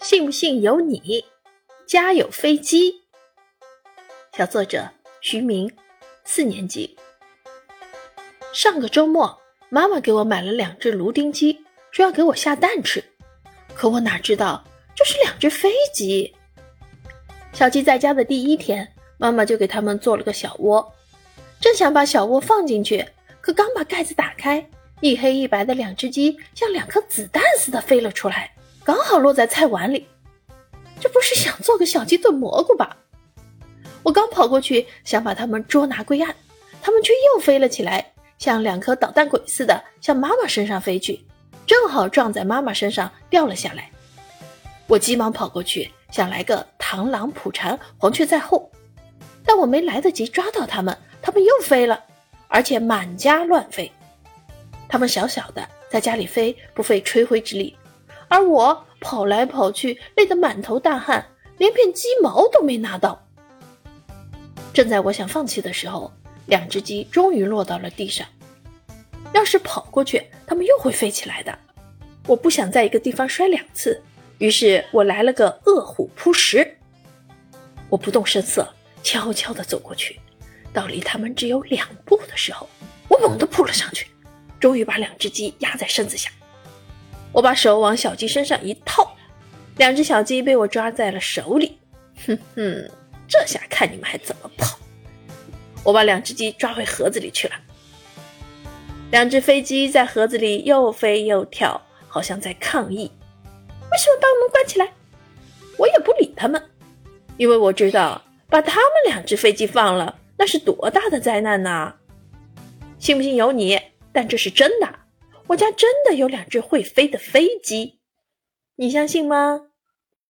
信不信由你。家有飞机。小作者徐明，四年级。上个周末，妈妈给我买了两只芦丁鸡，说要给我下蛋吃。可我哪知道这是两只飞机。小鸡在家的第一天，妈妈就给它们做了个小窝，正想把小窝放进去，可刚把盖子打开，一黑一白的两只鸡像两颗子弹似的飞了出来，刚好落在菜碗里。这不是想做个小鸡炖蘑菇吧？我刚跑过去想把它们捉拿归案，它们却又飞了起来，像两颗捣蛋鬼似的向妈妈身上飞去，正好撞在妈妈身上掉了下来。我急忙跑过去想来个螳螂捕蝉，黄雀在后，但我没来得及抓到它们，它们又飞了，而且满家乱飞。它们小小的在家里飞，不费吹灰之力，而我。跑来跑去，累得满头大汗，连片鸡毛都没拿到。正在我想放弃的时候，两只鸡终于落到了地上。要是跑过去，它们又会飞起来的。我不想在一个地方摔两次，于是我来了个饿虎扑食。我不动声色，悄悄地走过去，到离它们只有两步的时候，我猛地扑了上去，终于把两只鸡压在身子下。我把手往小鸡身上一套，两只小鸡被我抓在了手里。哼哼，这下看你们还怎么跑！我把两只鸡抓回盒子里去了。两只飞机在盒子里又飞又跳，好像在抗议：“为什么把我们关起来？”我也不理他们，因为我知道把他们两只飞机放了，那是多大的灾难呐！信不信由你，但这是真的。我家真的有两只会飞的飞机，你相信吗？